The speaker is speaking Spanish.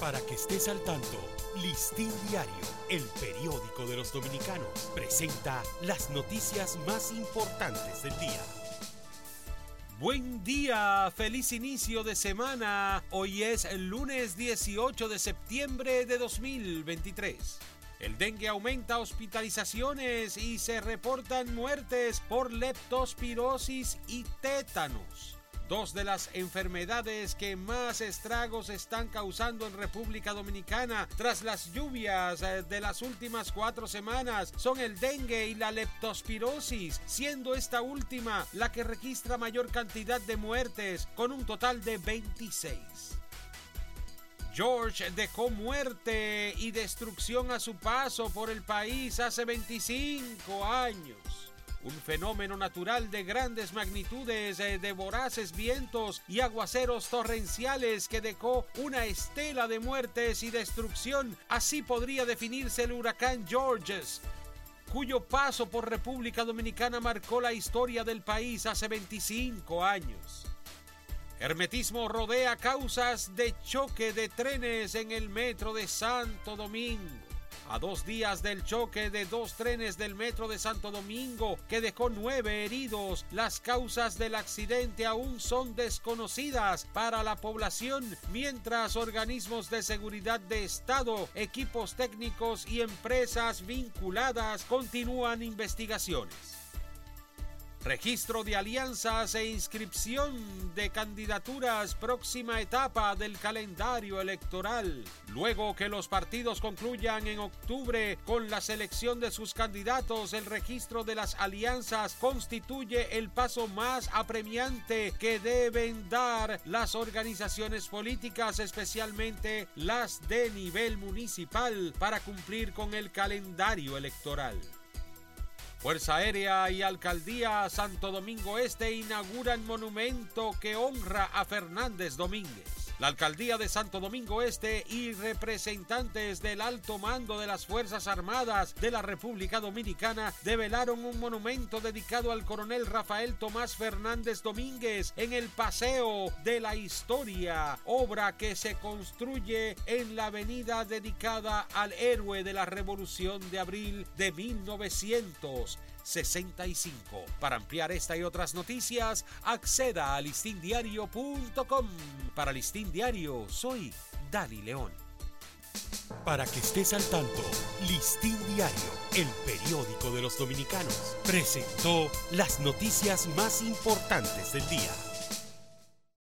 Para que estés al tanto, Listín Diario, el periódico de los dominicanos, presenta las noticias más importantes del día. Buen día, feliz inicio de semana. Hoy es el lunes 18 de septiembre de 2023. El dengue aumenta hospitalizaciones y se reportan muertes por leptospirosis y tétanos dos de las enfermedades que más estragos están causando en República Dominicana tras las lluvias eh, de las últimas cuatro semanas son el dengue y la leptospirosis, siendo esta última la que registra mayor cantidad de muertes, con un total de 26. George dejó muerte y destrucción a su paso por el país hace 25 años un fenómeno natural de grandes magnitudes, eh, de voraces vientos y aguaceros torrenciales que dejó una estela de muertes y destrucción. Así podría definirse el huracán Georges cuyo paso por República Dominicana marcó la historia del país hace 25 años. Hermetismo rodea causas de choque de trenes en el metro de Santo Domingo a dos días del choque de dos trenes del metro de Santo Domingo que dejó nueve heridos. Las causas del accidente aún son desconocidas para la población, mientras organismos de seguridad de Estado, equipos técnicos y empresas vinculadas continúan investigaciones. Registro de alianzas e inscripción de candidaturas próxima etapa del calendario electoral. Luego que los partidos concluyan en octubre con la selección de sus candidatos, el registro de las alianzas constituye el paso más apremiante que deben dar las organizaciones políticas, especialmente las de nivel municipal, para cumplir con el calendario electoral. Fuerza Aérea y Alcaldía Santo Domingo Este inauguran monumento que honra a Fernández Domínguez. La alcaldía de Santo Domingo Este y representantes del alto mando de las Fuerzas Armadas de la República Dominicana develaron un monumento dedicado al coronel Rafael Tomás Fernández Domínguez en el Paseo de la Historia, obra que se construye en la avenida dedicada al héroe de la Revolución de Abril de 1900. 65. Para ampliar esta y otras noticias, acceda a listindiario.com. Para Listín Diario, soy Dani León. Para que estés al tanto, Listín Diario, el periódico de los dominicanos, presentó las noticias más importantes del día.